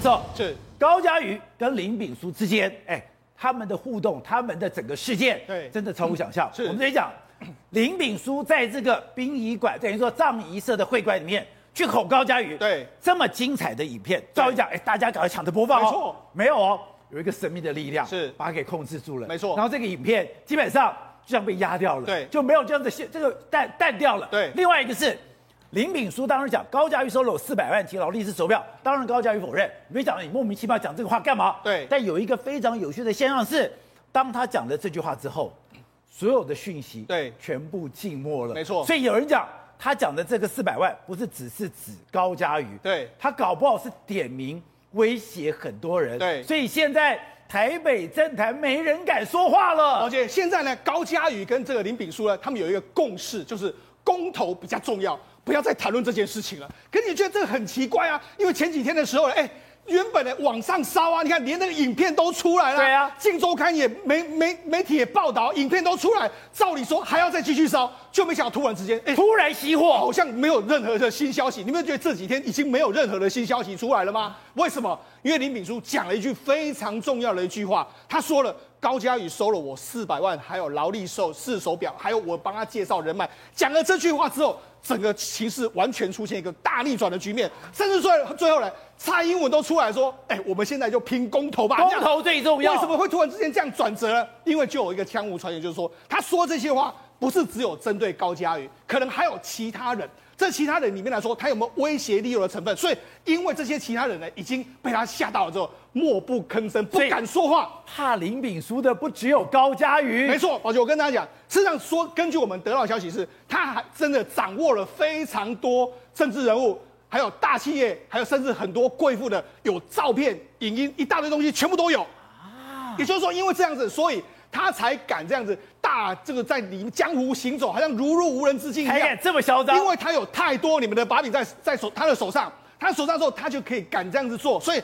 走。是。高嘉瑜跟林炳书之间，哎，他们的互动，他们的整个事件，对。真的超乎想象。是。我们这里讲，林炳书在这个殡仪馆，等于说葬仪社的会馆里面去吼高嘉瑜，对，这么精彩的影片，照理讲，哎，大家赶快抢着播放哦。没错，没有哦，有一个神秘的力量是。把它给控制住了，没错。然后这个影片基本上就像被压掉了，对。就没有这样的现这个淡淡掉了。对。另外一个是。林炳书当时讲高嘉瑜收了我四百万提劳力士手表，当然高嘉瑜否认，没讲你莫名其妙讲这个话干嘛？对但有一个非常有趣的现象是，当他讲了这句话之后，所有的讯息对全部静默了。没错所以有人讲他讲的这个四百万不是只是指高嘉瑜，对他搞不好是点名威胁很多人。对所以现在台北政坛没人敢说话了。而且现在呢，高嘉瑜跟这个林炳书呢，他们有一个共识，就是公投比较重要，不要再谈论这件事情了。可你觉得这个很奇怪啊？因为前几天的时候，哎，原本的网上烧啊，你看连那个影片都出来了，对啊镜周刊也媒媒媒体也报道，影片都出来，照理说还要再继续烧，就没想到突然之间，哎，突然熄火，好像没有任何的新消息。你们觉得这几天已经没有任何的新消息出来了吗？为什么？因为林炳书讲了一句非常重要的一句话，他说了。高嘉宇收了我四百万，还有劳力士手表，还有我帮他介绍人脉。讲了这句话之后，整个形势完全出现一个大逆转的局面，甚至最最后呢，蔡英文都出来说：“哎，我们现在就拼公投吧，公投最重要。”为什么会突然之间这样转折呢？因为就有一个江湖传言，就是说他说这些话不是只有针对高嘉瑜，可能还有其他人。这其他人里面来说，他有没有威胁利诱的成分？所以，因为这些其他人呢，已经被他吓到了之后，默不吭声，不敢说话。怕林炳书的不只有高嘉瑜，没错，宝杰，我跟大家讲，事实上说，根据我们得到的消息是，他还真的掌握了非常多政治人物，还有大企业，还有甚至很多贵妇的有照片、影音，一大堆东西全部都有。啊，也就是说，因为这样子，所以。他才敢这样子大这个在里面江湖行走，好像如入无人之境一样，这么嚣张，因为他有太多你们的把柄在在手他的手上，他手上之后他就可以敢这样子做，所以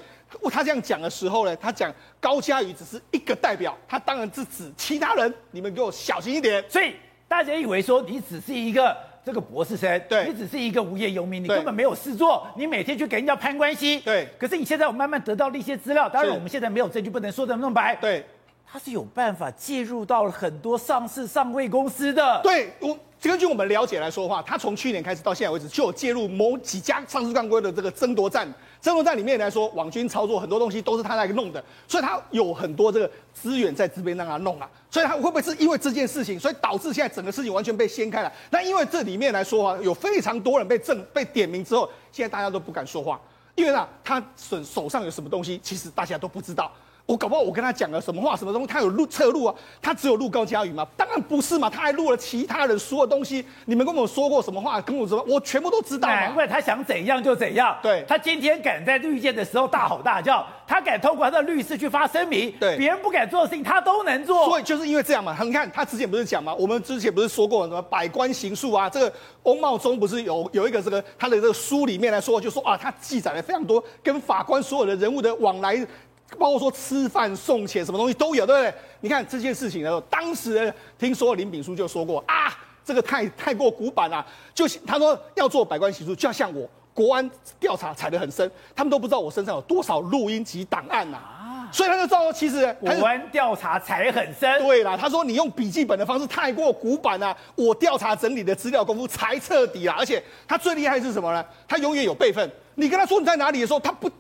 他这样讲的时候呢，他讲高嘉瑜只是一个代表，他当然是指其他人，你们给我小心一点。所以大家以为说你只是一个这个博士生，对，你只是一个无业游民，你根本没有事做，你每天去给人家攀关系，对。可是你现在我慢慢得到了一些资料，当然我们现在没有证据，不能说的那么白，对。他是有办法介入到了很多上市上柜公司的。对，我根据我们了解来说的话，他从去年开始到现在为止，就有介入某几家上市上柜的这个争夺战。争夺战里面来说，网军操作很多东西都是他来弄的，所以他有很多这个资源在这边让他弄啊。所以他会不会是因为这件事情，所以导致现在整个事情完全被掀开了？那因为这里面来说啊，有非常多人被证被点名之后，现在大家都不敢说话，因为呢，他手手上有什么东西，其实大家都不知道。我搞不好我跟他讲了什么话，什么东西，他有录侧录啊？他只有录高嘉宇吗？当然不是嘛，他还录了其他人说的东西。你们跟我说过什么话？跟我说，我全部都知道。难怪他想怎样就怎样。对，他今天敢在绿箭的时候大吼大叫，他敢通过他的律师去发声明，对，别人不敢做的事情他都能做。所以就是因为这样嘛，你看他之前不是讲嘛，我们之前不是说过什么百官行述啊？这个翁茂忠不是有有一个这个他的这个书里面来说，就说啊，他记载了非常多跟法官所有的人物的往来。包括说吃饭送钱什么东西都有，对不对？你看这件事情呢，当时听说林炳书就说过啊，这个太太过古板了，就他说要做百官行述，就要像我国安调查踩得很深，他们都不知道我身上有多少录音及档案呐啊，所以他就知道其实国安调查踩很深。对啦，他说你用笔记本的方式太过古板了，我调查整理的资料功夫才彻底啦，而且他最厉害是什么呢？他永远有备份，你跟他说你在哪里的时候，他不。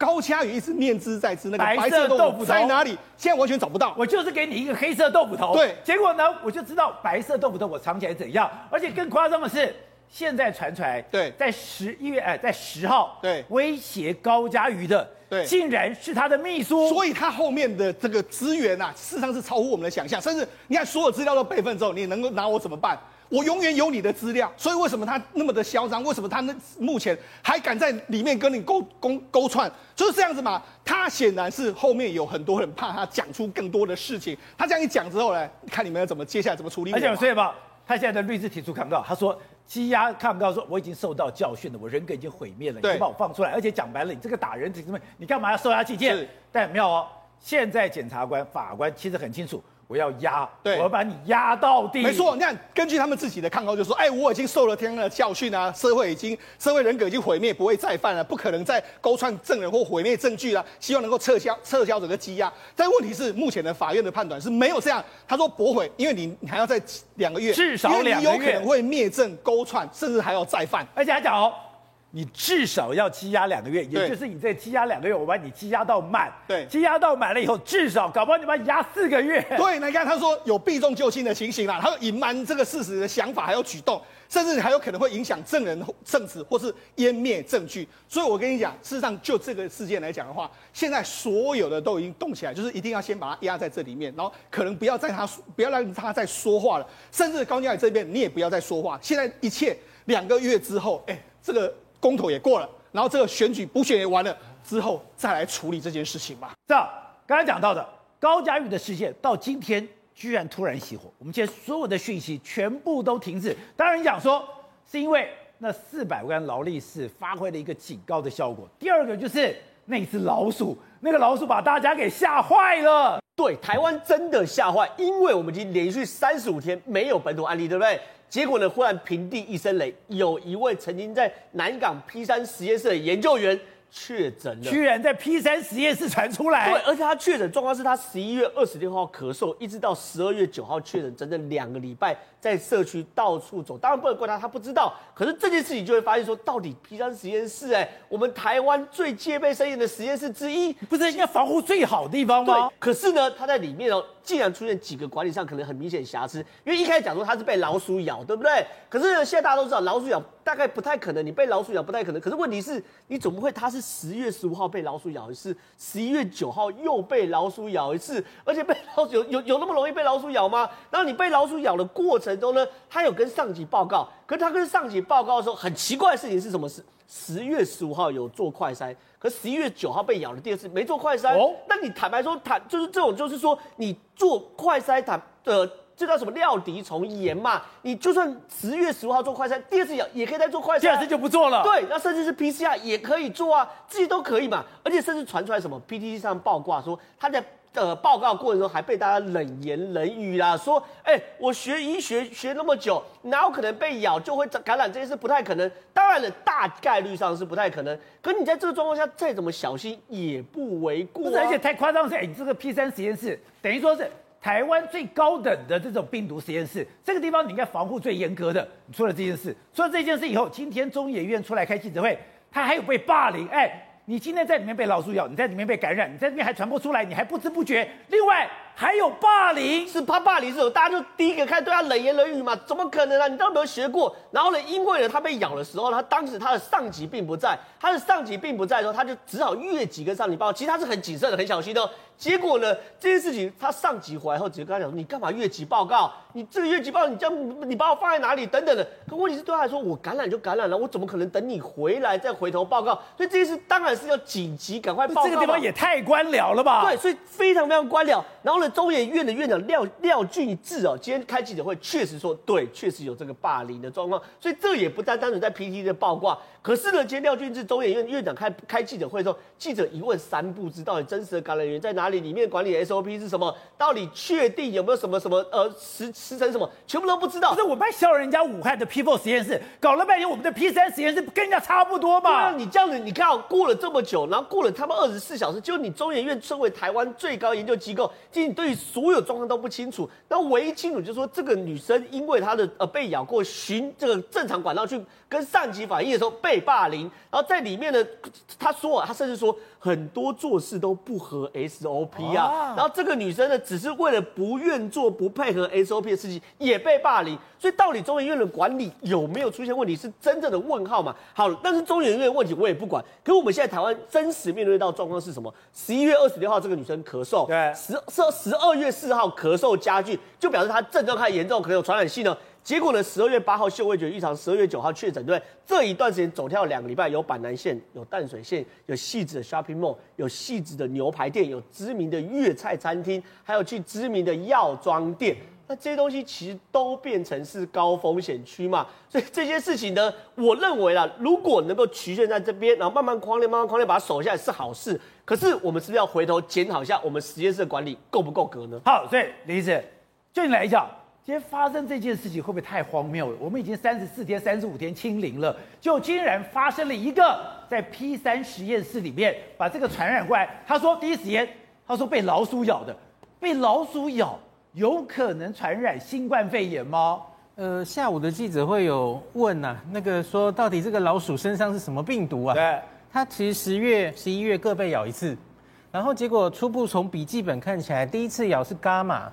高嘉瑜一直念兹在兹，那个白色豆腐在哪里？现在完全找不到。我就是给你一个黑色豆腐头。对，结果呢，我就知道白色豆腐头我藏起来怎样。而且更夸张的是，现在传出来，对，在十一月哎，在十号，对，威胁高嘉瑜的，对，竟然是他的秘书。所以他后面的这个资源啊，事实上是超乎我们的想象。甚至你看，所有资料都备份之后，你能够拿我怎么办？我永远有你的资料，所以为什么他那么的嚣张？为什么他那目前还敢在里面跟你勾勾勾串？就是这样子嘛。他显然是后面有很多人怕他讲出更多的事情。他这样一讲之后呢，看你们要怎么接下来怎么处理。而且所以吧，他现在的律师提出抗告，他说羁押抗告说我已经受到教训了，我人格已经毁灭了，你把我放出来。而且讲白了，你这个打人怎么？你干嘛要收押禁见？但很妙哦，现在检察官、法官其实很清楚。我要压，对，我要把你压到底。没错，你看，根据他们自己的抗告，就说，哎，我已经受了天恩的教训啊，社会已经，社会人格已经毁灭，不会再犯了，不可能再勾串证人或毁灭证据了，希望能够撤销撤销整个羁押。但问题是，目前的法院的判断是没有这样，他说驳回，因为你你还要再两个月，至少两个月，有可能会灭证、勾串，甚至还要再犯。而且还讲哦。你至少要积压两个月，也就是你这积压两个月，我把你积压到满。对，积压到满了以后，至少搞不好你把你压四个月。对，你看他说有避重就轻的情形啦，他有隐瞒这个事实的想法还有举动，甚至你还有可能会影响证人证词或是湮灭证据。所以我跟你讲，事实上就这个事件来讲的话，现在所有的都已经动起来，就是一定要先把它压在这里面，然后可能不要在他不要让他再说话了，甚至高嘉瑜这边你也不要再说话。现在一切两个月之后，哎，这个公投也过了。然后这个选举补选也完了之后，再来处理这件事情吧。这样刚才讲到的高嘉瑜的事件，到今天居然突然熄火，我们现在所有的讯息全部都停止。当然讲说是因为那四百万劳力士发挥了一个警告的效果。第二个就是那只老鼠，那个老鼠把大家给吓坏了。对，台湾真的吓坏，因为我们已经连续三十五天没有本土案例，对不对？结果呢？忽然平地一声雷，有一位曾经在南港 P 三实验室的研究员确诊了，居然在 P 三实验室传出来。对，而且他确诊状况是他十一月二十六号咳嗽，一直到十二月九号确诊，整整两个礼拜。在社区到处走，当然不能怪他，他不知道。可是这件事情就会发现说，到底 P 三实验室，哎，我们台湾最戒备森严的实验室之一，不是应该防护最好的地方吗？对。可是呢，他在里面哦，竟然出现几个管理上可能很明显瑕疵。因为一开始讲说他是被老鼠咬，对不对？可是呢，现在大家都知道，老鼠咬大概不太可能，你被老鼠咬不太可能。可是问题是，你总不会他是十月十五号被老鼠咬一次，十一月九号又被老鼠咬一次，而且被老鼠有有有那么容易被老鼠咬吗？然后你被老鼠咬的过程中呢，他有。跟上级报告，可是他跟上级报告的时候，很奇怪的事情是什么？是十月十五号有做快筛，可十一月九号被咬了第二次没做快筛。哦，那你坦白说，坦就是这种，就是说你做快筛，坦呃，这叫什么料敌从严嘛？你就算十月十五号做快筛，第二次咬也可以再做快筛，第二次就不做了。对，那甚至是 PCR 也可以做啊，这些都可以嘛。而且甚至传出来什么 PTT 上爆挂说他在。呃，报告过程中还被大家冷言冷语啦，说，哎、欸，我学医学学那么久，哪有可能被咬就会感染这件事不太可能。当然了，大概率上是不太可能。可你在这个状况下再怎么小心也不为过、啊。不是，而且太夸张是，哎、欸，你这个 P 三实验室等于说是台湾最高等的这种病毒实验室，这个地方你应该防护最严格的。你出了这件事，出了这件事以后，今天中研院出来开记者会，他还有被霸凌，哎、你今天在里面被老鼠咬，你在里面被感染，你在里面还传播出来，你还不知不觉。另外还有霸凌，是怕霸凌是大家就第一个开始对他冷言冷语嘛？怎么可能啊？你都没有学过。然后呢，因为呢他被咬的时候，他当时他的上级并不在，他的上级并不在的时候，他就只好越级跟上级报告。其实他是很谨慎的，很小心的。结果呢，这件事情他上级回来后，直接跟他讲说：“你干嘛越级报告？你这个越级报告，你这样你把我放在哪里？等等的。”可问题是对他来说，我感染就感染了，我怎么可能等你回来再回头报告？所以这件事当然是要紧急赶快报告。这个地方也太官僚了吧？对，所以非常非常官僚。然后呢，中研院的院长廖廖俊志哦，今天开记者会确实说，对，确实有这个霸凌的状况。所以这也不单单纯在 PTT 的报挂。可是呢，今天廖俊志中研院院长开开记者会的时候，记者一问三不知，到底真实的感染源在哪里？里面管理 SOP 是什么？到底确定有没有什么什么呃时时程什么？全部都不知道。不是我们还笑人家武汉的 P4 实验室，搞了半天我们的 P3 实验室跟人家差不多吧？你这样子，你看过了这么久，然后过了他们二十四小时，就你中研院身为台湾最高研究机构，其实你对于所有状况都不清楚。那唯一清楚就是说，这个女生因为她的呃被咬过，循这个正常管道去跟上级反映的时候被。霸凌，然后在里面呢，她说，她甚至说很多做事都不合 SOP 啊，然后这个女生呢，只是为了不愿做、不配合 SOP 的事情，也被霸凌。所以到底中研院的管理有没有出现问题，是真正的问号嘛？好，但是中研院的问题我也不管。可是我们现在台湾真实面对到状况是什么？十一月二十六号这个女生咳嗽，对，十十十二月四号咳嗽加剧，就表示他症状开始严重，可能有传染性呢。结果呢？十二月八号嗅味觉异常，十二月九号确诊。对，这一段时间走跳两个礼拜，有板南线，有淡水线，有汐止的 shopping mall，有汐止的牛排店，有知名的粤菜餐厅，还有去知名的药妆店。那这些东西其实都变成是高风险区嘛。所以这些事情呢，我认为啦，如果能够局限在这边，然后慢慢框列、慢慢框列，把它守下来是好事。可是我们是不是要回头检讨一下我们实验室的管理够不够格呢？好，所以李医师，就你来讲。今天发生这件事情会不会太荒谬了？我们已经三十四天、三十五天清零了，就竟然发生了一个在 P 三实验室里面把这个传染过来。他说第一时间，他说被老鼠咬的，被老鼠咬有可能传染新冠肺炎吗？呃，下午的记者会有问呐、啊，那个说到底这个老鼠身上是什么病毒啊？对，它其实十月、十一月各被咬一次，然后结果初步从笔记本看起来，第一次咬是伽马。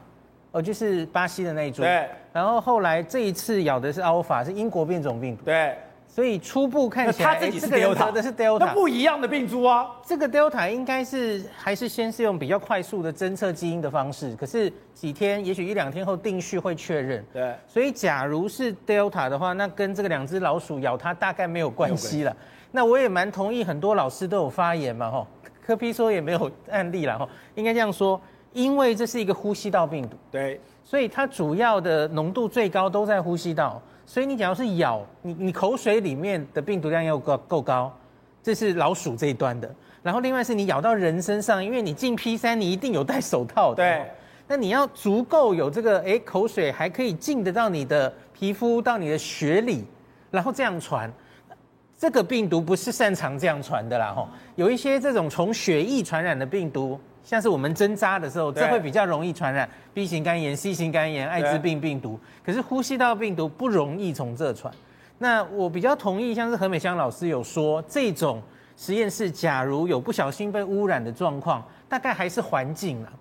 哦，就是巴西的那一株。对。然后后来这一次咬的是 Alpha，是英国变种病毒。对。所以初步看起来，他自己是 Delta 的是 Delta，那不一样的病株啊。这个 Delta 应该是还是先是用比较快速的侦测基因的方式，可是几天，也许一两天后定序会确认。对。所以假如是 Delta 的话，那跟这个两只老鼠咬它大概没有关系了。那我也蛮同意，很多老师都有发言嘛，吼，柯 P 说也没有案例了，吼，应该这样说。因为这是一个呼吸道病毒，对，所以它主要的浓度最高都在呼吸道，所以你假如是咬你，你口水里面的病毒量要够够高，这是老鼠这一端的。然后另外是你咬到人身上，因为你进 P 三，你一定有戴手套的，对，那你要足够有这个，哎，口水还可以进得到你的皮肤，到你的血里，然后这样传。这个病毒不是擅长这样传的啦，吼，有一些这种从血液传染的病毒。像是我们针扎的时候，这会比较容易传染 B 型肝炎、C 型肝炎、艾滋病病毒。可是呼吸道病毒不容易从这传。那我比较同意，像是何美香老师有说，这种实验室假如有不小心被污染的状况，大概还是环境啦。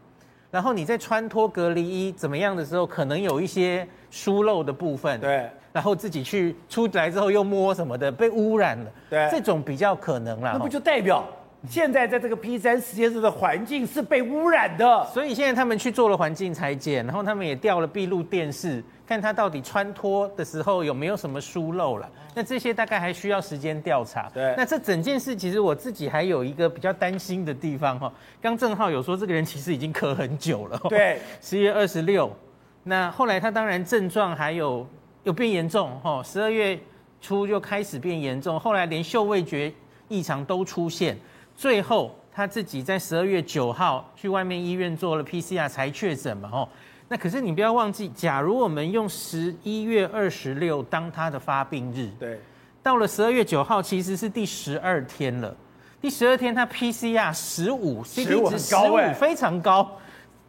然后你在穿脱隔离衣怎么样的时候，可能有一些疏漏的部分。对。然后自己去出来之后又摸什么的，被污染了。对。这种比较可能啦。那不就代表？现在在这个 P 三实验室的环境是被污染的，所以现在他们去做了环境裁剪，然后他们也调了闭路电视，看他到底穿脱的时候有没有什么疏漏了。那这些大概还需要时间调查。对，那这整件事其实我自己还有一个比较担心的地方哈。刚正浩有说这个人其实已经咳很久了。对，十月二十六，那后来他当然症状还有有变严重哈，十二月初就开始变严重，后来连嗅味觉异常都出现。最后他自己在十二月九号去外面医院做了 PCR 才确诊嘛，吼。那可是你不要忘记，假如我们用十一月二十六当他的发病日，对，到了十二月九号其实是第十二天了。第十二天他 PCR 十五，CT 值十五非常高，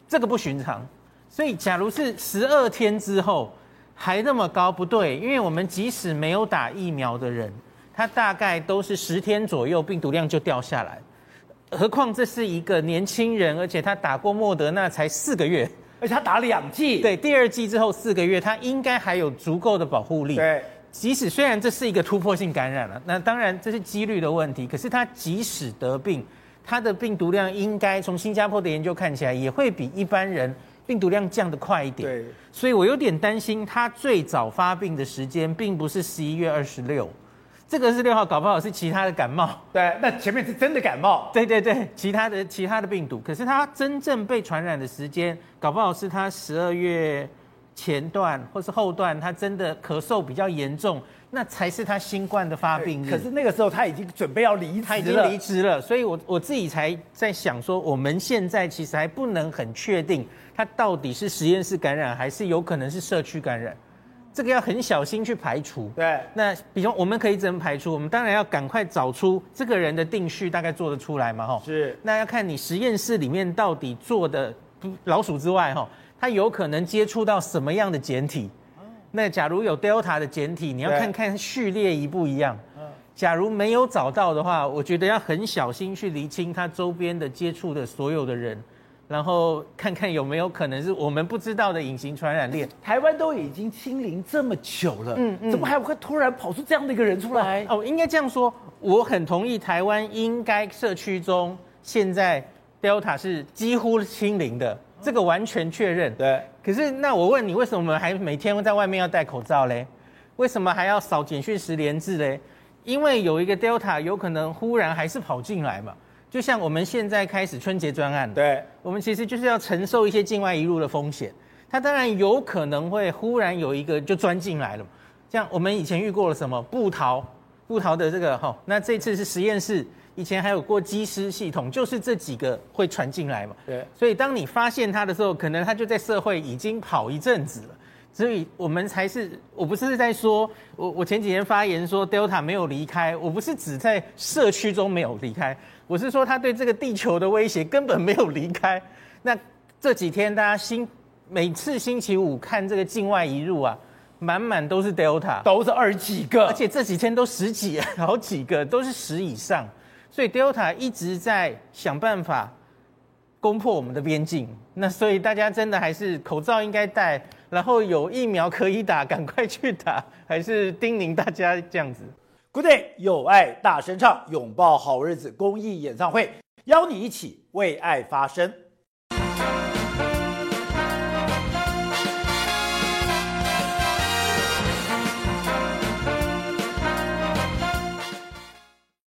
这个不寻常。所以假如是十二天之后还那么高，不对，因为我们即使没有打疫苗的人。它大概都是十天左右，病毒量就掉下来。何况这是一个年轻人，而且他打过莫德纳才四个月，而且他打两剂。对，第二剂之后四个月，他应该还有足够的保护力。对，即使虽然这是一个突破性感染了，那当然这是几率的问题。可是他即使得病，他的病毒量应该从新加坡的研究看起来，也会比一般人病毒量降得快一点。对，所以我有点担心，他最早发病的时间并不是十一月二十六。这个是六号，搞不好是其他的感冒。对，那前面是真的感冒。对对对，其他的其他的病毒。可是他真正被传染的时间，搞不好是他十二月前段或是后段，他真的咳嗽比较严重，那才是他新冠的发病日。可是那个时候他已经准备要离职了，他已经离职了。所以我我自己才在想说，我们现在其实还不能很确定，他到底是实验室感染，还是有可能是社区感染。这个要很小心去排除。对，那比如我们可以怎么排除？我们当然要赶快找出这个人的定序，大概做得出来嘛？哈，是。那要看你实验室里面到底做的老鼠之外，哈，它有可能接触到什么样的简体？那假如有 Delta 的简体，你要看看序列一不一样。假如没有找到的话，我觉得要很小心去厘清它周边的接触的所有的人。然后看看有没有可能是我们不知道的隐形传染链。台湾都已经清零这么久了，嗯嗯，怎么还会突然跑出这样的一个人出来？哦，应该这样说，我很同意，台湾应该社区中现在 Delta 是几乎清零的，这个完全确认。对。可是那我问你，为什么还每天在外面要戴口罩嘞？为什么还要扫简讯十连制嘞？因为有一个 Delta 有可能忽然还是跑进来嘛。就像我们现在开始春节专案，对，我们其实就是要承受一些境外移入的风险。它当然有可能会忽然有一个就钻进来了。像我们以前遇过了什么布桃，布桃的这个哈，那这次是实验室，以前还有过机师系统，就是这几个会传进来嘛。对，所以当你发现它的时候，可能它就在社会已经跑一阵子了。所以我们才是，我不是在说，我我前几天发言说 Delta 没有离开，我不是指在社区中没有离开，我是说它对这个地球的威胁根本没有离开。那这几天大家星每次星期五看这个境外移入啊，满满都是 Delta，都是二十几个，而且这几天都十几，好几个都是十以上，所以 Delta 一直在想办法攻破我们的边境。那所以大家真的还是口罩应该戴。然后有疫苗可以打，赶快去打，还是叮咛大家这样子。Good day，有爱大声唱，拥抱好日子公益演唱会，邀你一起为爱发声。